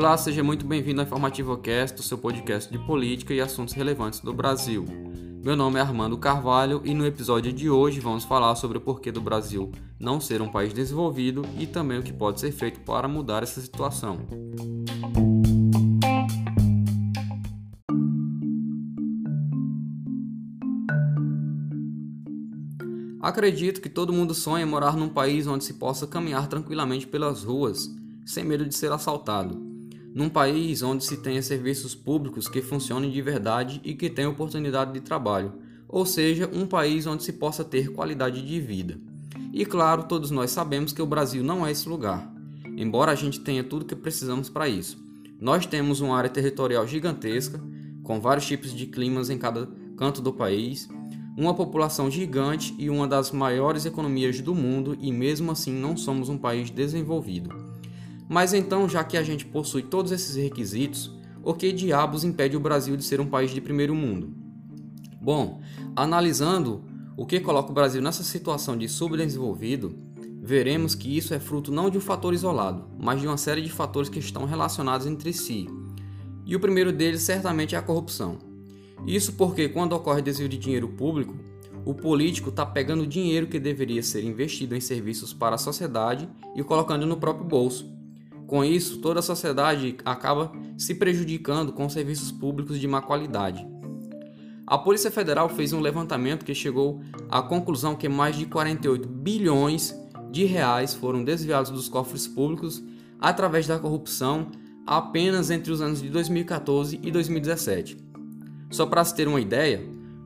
Olá, seja muito bem-vindo ao Informativo Cast, o seu podcast de política e assuntos relevantes do Brasil. Meu nome é Armando Carvalho e no episódio de hoje vamos falar sobre o porquê do Brasil não ser um país desenvolvido e também o que pode ser feito para mudar essa situação. Acredito que todo mundo sonha morar num país onde se possa caminhar tranquilamente pelas ruas, sem medo de ser assaltado. Num país onde se tenha serviços públicos que funcionem de verdade e que tenham oportunidade de trabalho, ou seja, um país onde se possa ter qualidade de vida. E claro, todos nós sabemos que o Brasil não é esse lugar, embora a gente tenha tudo que precisamos para isso. Nós temos uma área territorial gigantesca, com vários tipos de climas em cada canto do país uma população gigante e uma das maiores economias do mundo, e mesmo assim não somos um país desenvolvido. Mas então, já que a gente possui todos esses requisitos, o que diabos impede o Brasil de ser um país de primeiro mundo? Bom, analisando o que coloca o Brasil nessa situação de subdesenvolvido, veremos que isso é fruto não de um fator isolado, mas de uma série de fatores que estão relacionados entre si. E o primeiro deles certamente é a corrupção. Isso porque, quando ocorre desvio de dinheiro público, o político está pegando dinheiro que deveria ser investido em serviços para a sociedade e colocando no próprio bolso. Com isso, toda a sociedade acaba se prejudicando com serviços públicos de má qualidade. A Polícia Federal fez um levantamento que chegou à conclusão que mais de 48 bilhões de reais foram desviados dos cofres públicos através da corrupção apenas entre os anos de 2014 e 2017. Só para se ter uma ideia,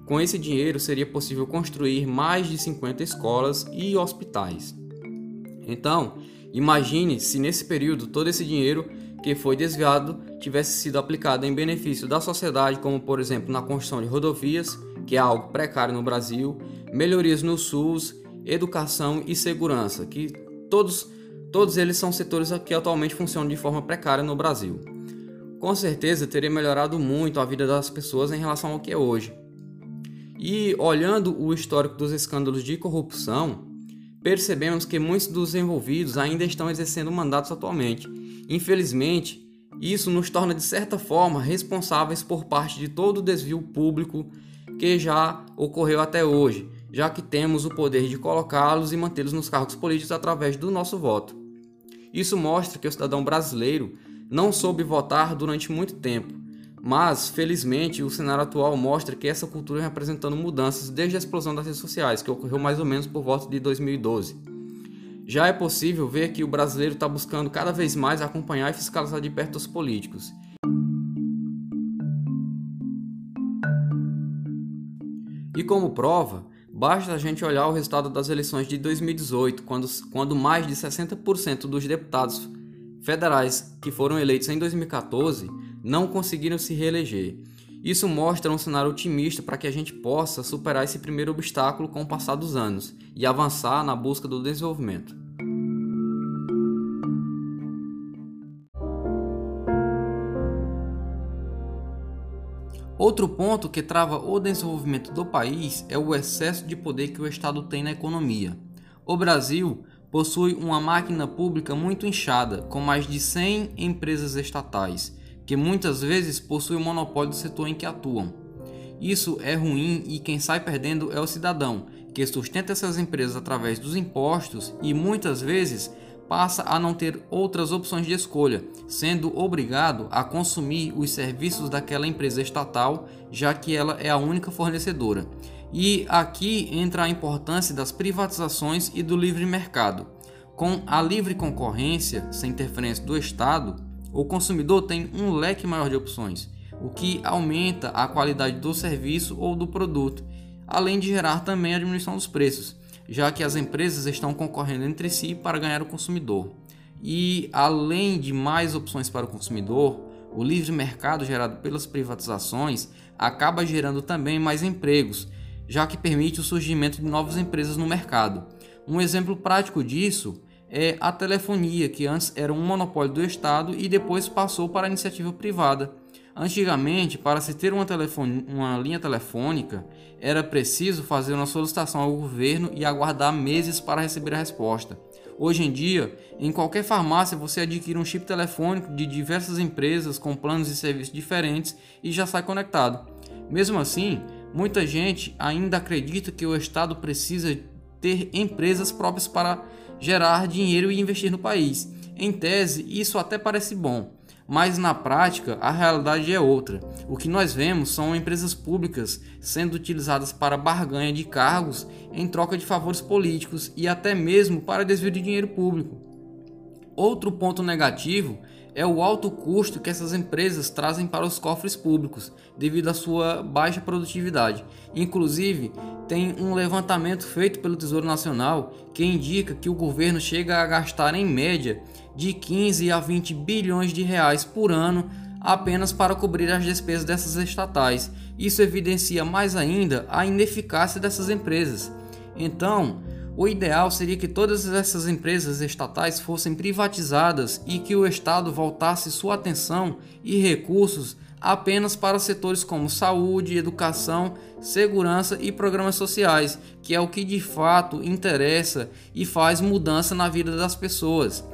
com esse dinheiro seria possível construir mais de 50 escolas e hospitais. Então, imagine se nesse período todo esse dinheiro que foi desviado tivesse sido aplicado em benefício da sociedade, como por exemplo na construção de rodovias, que é algo precário no Brasil, melhorias no SUS, educação e segurança, que todos, todos eles são setores que atualmente funcionam de forma precária no Brasil com certeza teria melhorado muito a vida das pessoas em relação ao que é hoje. E olhando o histórico dos escândalos de corrupção, percebemos que muitos dos envolvidos ainda estão exercendo mandatos atualmente. Infelizmente, isso nos torna de certa forma responsáveis por parte de todo o desvio público que já ocorreu até hoje, já que temos o poder de colocá-los e mantê-los nos cargos políticos através do nosso voto. Isso mostra que o cidadão brasileiro não soube votar durante muito tempo, mas felizmente o cenário atual mostra que essa cultura vem apresentando mudanças desde a explosão das redes sociais, que ocorreu mais ou menos por volta de 2012. Já é possível ver que o brasileiro está buscando cada vez mais acompanhar e fiscalizar de perto os políticos. E como prova, basta a gente olhar o resultado das eleições de 2018, quando, quando mais de 60% dos deputados federais que foram eleitos em 2014 não conseguiram se reeleger. Isso mostra um cenário otimista para que a gente possa superar esse primeiro obstáculo com o passar dos anos e avançar na busca do desenvolvimento. Outro ponto que trava o desenvolvimento do país é o excesso de poder que o Estado tem na economia. O Brasil possui uma máquina pública muito inchada, com mais de 100 empresas estatais, que muitas vezes possuem o monopólio do setor em que atuam. Isso é ruim e quem sai perdendo é o cidadão, que sustenta essas empresas através dos impostos e muitas vezes passa a não ter outras opções de escolha, sendo obrigado a consumir os serviços daquela empresa estatal, já que ela é a única fornecedora. E aqui entra a importância das privatizações e do livre mercado. Com a livre concorrência, sem interferência do Estado, o consumidor tem um leque maior de opções, o que aumenta a qualidade do serviço ou do produto, além de gerar também a diminuição dos preços, já que as empresas estão concorrendo entre si para ganhar o consumidor. E além de mais opções para o consumidor, o livre mercado gerado pelas privatizações acaba gerando também mais empregos já que permite o surgimento de novas empresas no mercado. Um exemplo prático disso é a telefonia, que antes era um monopólio do Estado e depois passou para a iniciativa privada. Antigamente, para se ter uma, uma, linha telefônica, era preciso fazer uma solicitação ao governo e aguardar meses para receber a resposta. Hoje em dia, em qualquer farmácia você adquire um chip telefônico de diversas empresas com planos e serviços diferentes e já sai conectado. Mesmo assim, muita gente ainda acredita que o Estado precisa ter empresas próprias para gerar dinheiro e investir no país. Em tese, isso até parece bom, mas na prática a realidade é outra. O que nós vemos são empresas públicas sendo utilizadas para barganha de cargos em troca de favores políticos e até mesmo para desvio de dinheiro público. Outro ponto negativo é o alto custo que essas empresas trazem para os cofres públicos, devido à sua baixa produtividade. Inclusive, tem um levantamento feito pelo Tesouro Nacional que indica que o governo chega a gastar em média de 15 a 20 bilhões de reais por ano apenas para cobrir as despesas dessas estatais. Isso evidencia mais ainda a ineficácia dessas empresas. Então, o ideal seria que todas essas empresas estatais fossem privatizadas e que o Estado voltasse sua atenção e recursos apenas para setores como saúde, educação, segurança e programas sociais, que é o que de fato interessa e faz mudança na vida das pessoas.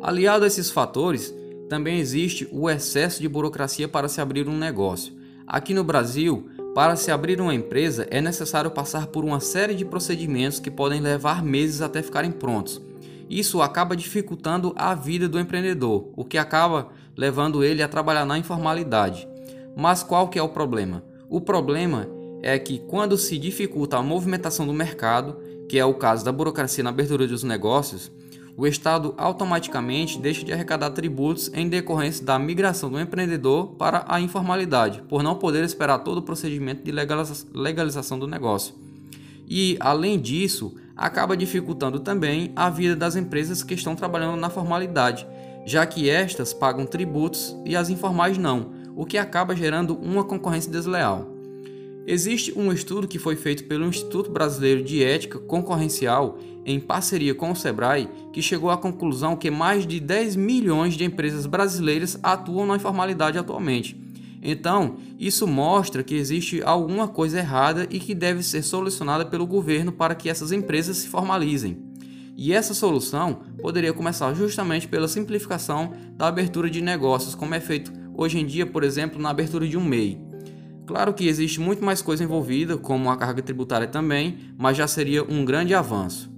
Aliado a esses fatores, também existe o excesso de burocracia para se abrir um negócio. Aqui no Brasil, para se abrir uma empresa é necessário passar por uma série de procedimentos que podem levar meses até ficarem prontos. Isso acaba dificultando a vida do empreendedor, o que acaba levando ele a trabalhar na informalidade. Mas qual que é o problema? O problema é que quando se dificulta a movimentação do mercado, que é o caso da burocracia na abertura dos negócios, o Estado automaticamente deixa de arrecadar tributos em decorrência da migração do empreendedor para a informalidade, por não poder esperar todo o procedimento de legalização do negócio. E, além disso, acaba dificultando também a vida das empresas que estão trabalhando na formalidade, já que estas pagam tributos e as informais não, o que acaba gerando uma concorrência desleal. Existe um estudo que foi feito pelo Instituto Brasileiro de Ética Concorrencial em parceria com o Sebrae, que chegou à conclusão que mais de 10 milhões de empresas brasileiras atuam na informalidade atualmente. Então, isso mostra que existe alguma coisa errada e que deve ser solucionada pelo governo para que essas empresas se formalizem. E essa solução poderia começar justamente pela simplificação da abertura de negócios, como é feito hoje em dia, por exemplo, na abertura de um MEI. Claro que existe muito mais coisa envolvida, como a carga tributária também, mas já seria um grande avanço.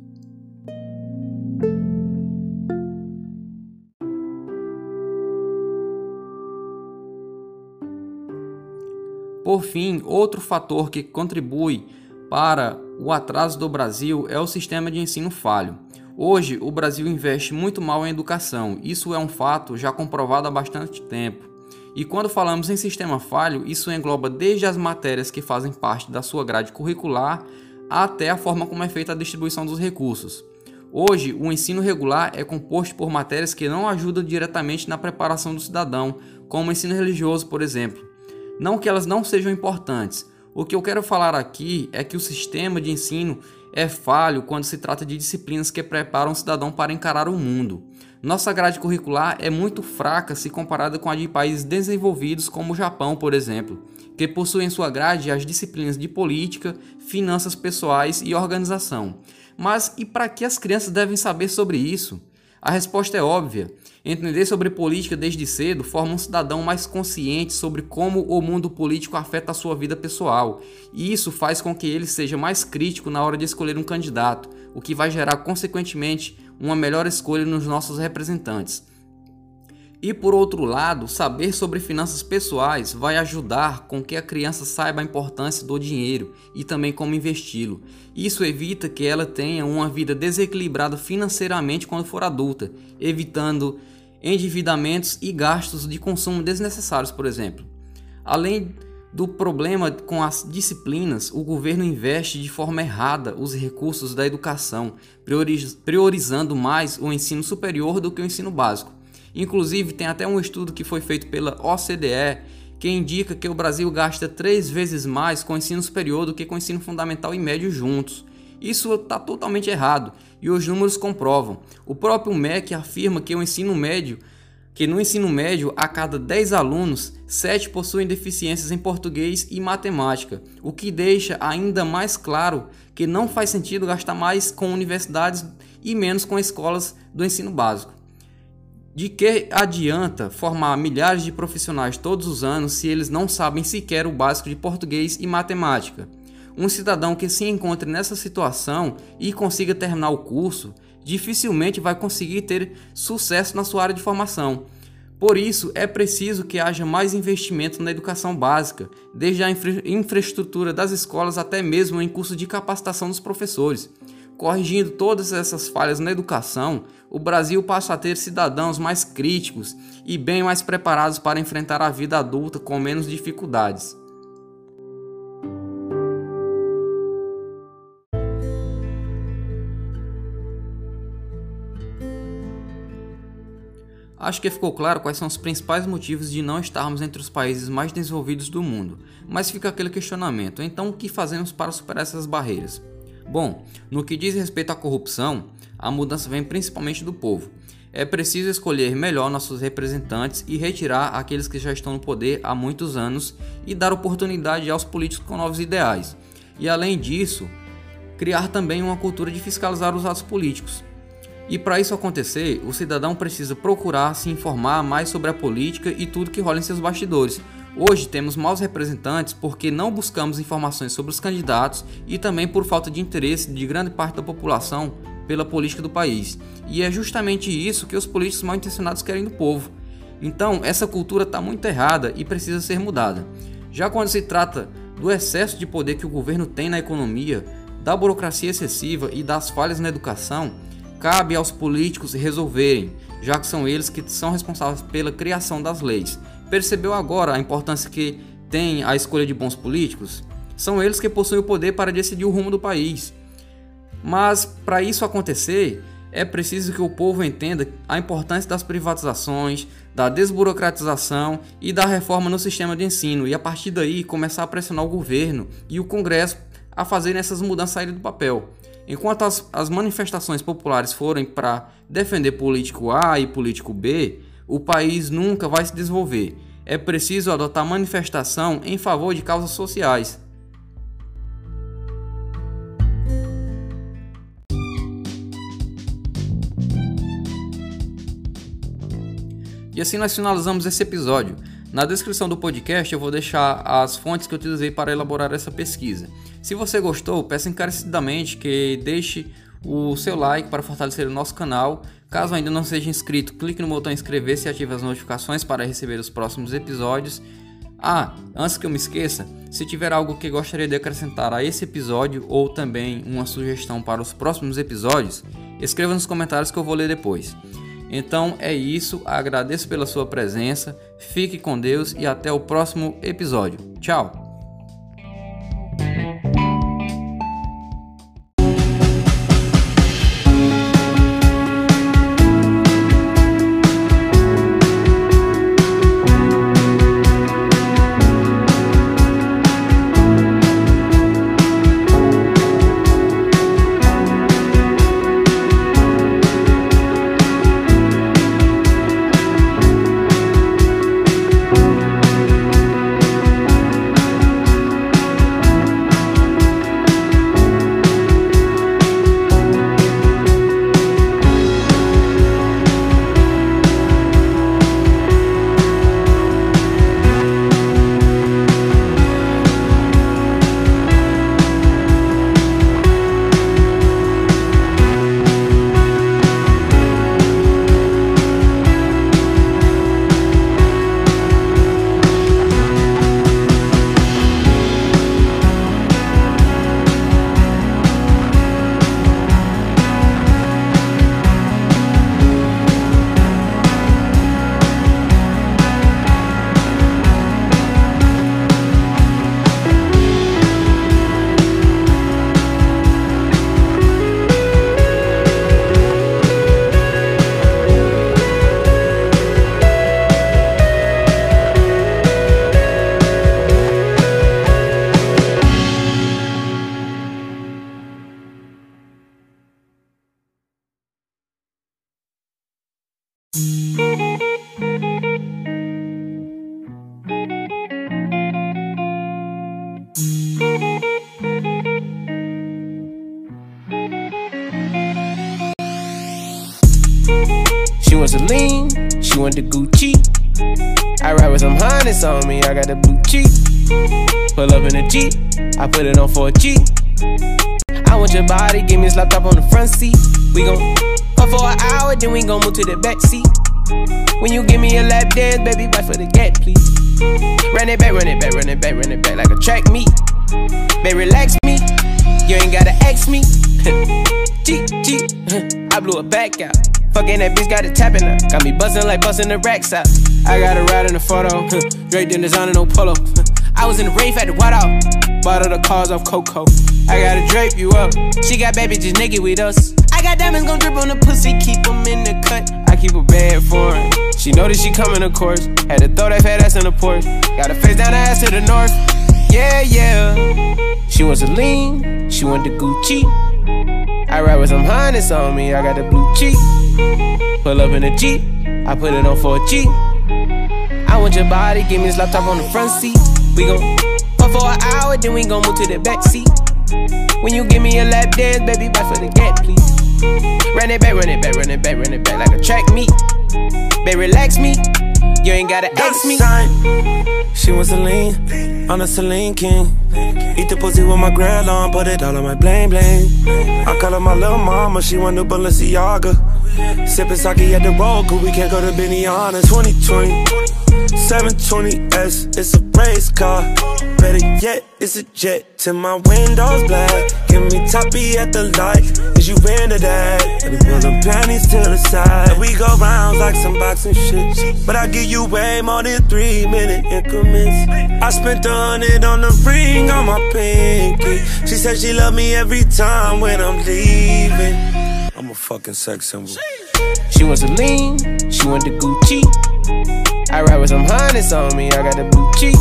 Por fim, outro fator que contribui para o atraso do Brasil é o sistema de ensino falho. Hoje, o Brasil investe muito mal em educação, isso é um fato já comprovado há bastante tempo. E quando falamos em sistema falho, isso engloba desde as matérias que fazem parte da sua grade curricular até a forma como é feita a distribuição dos recursos. Hoje, o ensino regular é composto por matérias que não ajudam diretamente na preparação do cidadão, como o ensino religioso, por exemplo. Não que elas não sejam importantes. O que eu quero falar aqui é que o sistema de ensino é falho quando se trata de disciplinas que preparam o cidadão para encarar o mundo. Nossa grade curricular é muito fraca se comparada com a de países desenvolvidos como o Japão, por exemplo, que possuem em sua grade as disciplinas de política, finanças pessoais e organização. Mas e para que as crianças devem saber sobre isso? A resposta é óbvia. Entender sobre política desde cedo forma um cidadão mais consciente sobre como o mundo político afeta a sua vida pessoal, e isso faz com que ele seja mais crítico na hora de escolher um candidato, o que vai gerar, consequentemente, uma melhor escolha nos nossos representantes. E por outro lado, saber sobre finanças pessoais vai ajudar com que a criança saiba a importância do dinheiro e também como investi-lo. Isso evita que ela tenha uma vida desequilibrada financeiramente quando for adulta, evitando endividamentos e gastos de consumo desnecessários, por exemplo. Além do problema com as disciplinas, o governo investe de forma errada os recursos da educação, priorizando mais o ensino superior do que o ensino básico. Inclusive, tem até um estudo que foi feito pela OCDE que indica que o Brasil gasta três vezes mais com o ensino superior do que com o ensino fundamental e médio juntos. Isso está totalmente errado e os números comprovam. O próprio MEC afirma que o ensino médio que no ensino médio, a cada 10 alunos, 7 possuem deficiências em português e matemática, o que deixa ainda mais claro que não faz sentido gastar mais com universidades e menos com escolas do ensino básico. De que adianta formar milhares de profissionais todos os anos se eles não sabem sequer o básico de português e matemática? Um cidadão que se encontre nessa situação e consiga terminar o curso dificilmente vai conseguir ter sucesso na sua área de formação. Por isso, é preciso que haja mais investimento na educação básica, desde a infra infraestrutura das escolas até mesmo em curso de capacitação dos professores. Corrigindo todas essas falhas na educação, o Brasil passa a ter cidadãos mais críticos e bem mais preparados para enfrentar a vida adulta com menos dificuldades. Acho que ficou claro quais são os principais motivos de não estarmos entre os países mais desenvolvidos do mundo, mas fica aquele questionamento: então o que fazemos para superar essas barreiras? Bom, no que diz respeito à corrupção, a mudança vem principalmente do povo. É preciso escolher melhor nossos representantes e retirar aqueles que já estão no poder há muitos anos e dar oportunidade aos políticos com novos ideais. E além disso, criar também uma cultura de fiscalizar os atos políticos. E para isso acontecer, o cidadão precisa procurar se informar mais sobre a política e tudo que rola em seus bastidores. Hoje temos maus representantes porque não buscamos informações sobre os candidatos e também por falta de interesse de grande parte da população pela política do país. E é justamente isso que os políticos mal intencionados querem do povo. Então, essa cultura está muito errada e precisa ser mudada. Já quando se trata do excesso de poder que o governo tem na economia, da burocracia excessiva e das falhas na educação, cabe aos políticos resolverem, já que são eles que são responsáveis pela criação das leis. Percebeu agora a importância que tem a escolha de bons políticos? São eles que possuem o poder para decidir o rumo do país. Mas para isso acontecer, é preciso que o povo entenda a importância das privatizações, da desburocratização e da reforma no sistema de ensino e a partir daí começar a pressionar o governo e o Congresso a fazerem essas mudanças saírem do papel. Enquanto as, as manifestações populares forem para defender político A e político B, o país nunca vai se desenvolver. É preciso adotar manifestação em favor de causas sociais. E assim nós finalizamos esse episódio. Na descrição do podcast eu vou deixar as fontes que eu utilizei para elaborar essa pesquisa. Se você gostou, peço encarecidamente que deixe o seu like para fortalecer o nosso canal. Caso ainda não seja inscrito, clique no botão inscrever-se e ative as notificações para receber os próximos episódios. Ah, antes que eu me esqueça, se tiver algo que gostaria de acrescentar a esse episódio ou também uma sugestão para os próximos episódios, escreva nos comentários que eu vou ler depois. Então é isso, agradeço pela sua presença, fique com Deus e até o próximo episódio. Tchau! Want the Gucci. I ride with some harness on me, I got the blue cheek. Pull up in a Jeep, I put it on for a G. I want your body, give me this laptop on the front seat. We gon' fuck for an hour, then we gon' move to the back seat. When you give me a lap dance, baby, bite for the gap, please. Run it back, run it back, run it back, run it back like a track meet. Baby, relax me, you ain't gotta ask me. G, G, I blew it back out. Fucking that bitch got it tapping up. Got me buzzing like busting the racks out. I got a ride in the photo. Drake didn't design no polo. I was in the rave at the White Out. Bought all the cars off Coco. I gotta drape you up. She got baby just naked with us. I got diamonds gon' drip on the pussy, keep them in the cut. I keep a bad for her. She know that she coming, of course. Had to throw that fat ass in the porch. Got her face down the ass to the north. Yeah, yeah. She wants a lean, she want the Gucci. I ride with some harness on me, I got the blue cheek. Pull up in a Jeep, I put it on for a G. I want your body, give me this laptop on the front seat. We gon' fuck for an hour, then we gon' move to the back seat. When you give me a lap dance, baby, bite for the gap, please. Run it back, run it back, run it back, run it back like a track meet. Baby, relax me, you ain't gotta ask me. She wants to lean on a Celine King. Eat the pussy with my grill on, put it all on my blame blame. I call her my little mama, she want new Balenciaga. Sipping sake at the road, cause we can't go to Benihana. 2020. 720S, it's a race car. Better yet, it's a jet till my windows black. Give me toppy at the light, is you into that? And we pulling panties to the side. We go rounds like some boxing shit. But I give you way more than three minute increments. I spent a hundred on the ring on my pinky. She said she love me every time when I'm leaving. I'm a fucking sex symbol. She wants a lean, she want the Gucci. I ride with some harness on me, I got the blue cheek.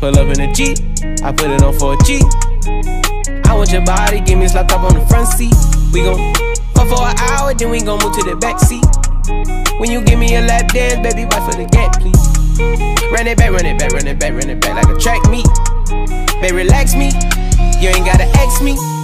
Pull up in a Jeep, I put it on for a G. I want your body, give me this laptop on the front seat. We gon' fuck for an hour, then we gon' move to the back seat. When you give me a lap dance, baby, bite for the gap, please. Run it back, run it back, run it back, run it back like a track meet. Baby, relax me, you ain't gotta ask me.